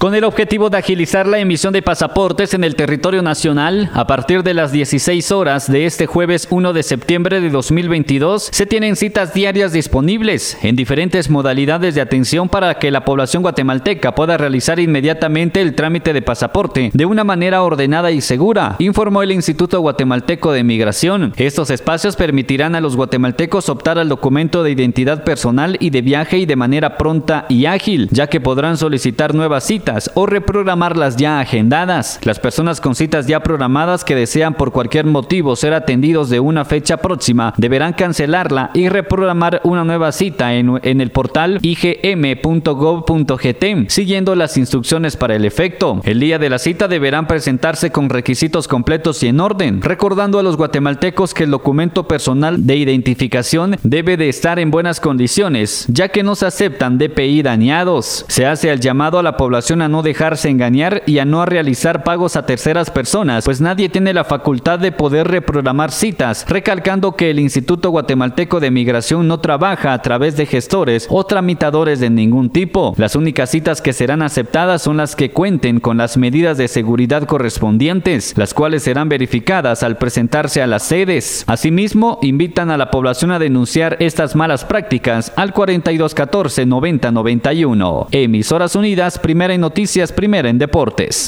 Con el objetivo de agilizar la emisión de pasaportes en el territorio nacional, a partir de las 16 horas de este jueves 1 de septiembre de 2022, se tienen citas diarias disponibles en diferentes modalidades de atención para que la población guatemalteca pueda realizar inmediatamente el trámite de pasaporte de una manera ordenada y segura, informó el Instituto Guatemalteco de Migración. Estos espacios permitirán a los guatemaltecos optar al documento de identidad personal y de viaje y de manera pronta y ágil, ya que podrán solicitar nuevas citas o reprogramarlas ya agendadas. Las personas con citas ya programadas que desean por cualquier motivo ser atendidos de una fecha próxima deberán cancelarla y reprogramar una nueva cita en, en el portal igm.gov.gt siguiendo las instrucciones para el efecto. El día de la cita deberán presentarse con requisitos completos y en orden, recordando a los guatemaltecos que el documento personal de identificación debe de estar en buenas condiciones, ya que no se aceptan DPI dañados. Se hace el llamado a la población a no dejarse engañar y a no realizar pagos a terceras personas, pues nadie tiene la facultad de poder reprogramar citas, recalcando que el Instituto Guatemalteco de Migración no trabaja a través de gestores o tramitadores de ningún tipo. Las únicas citas que serán aceptadas son las que cuenten con las medidas de seguridad correspondientes, las cuales serán verificadas al presentarse a las sedes. Asimismo, invitan a la población a denunciar estas malas prácticas al 4214 9091. Emisoras Unidas, primera en noticias, primera en deportes.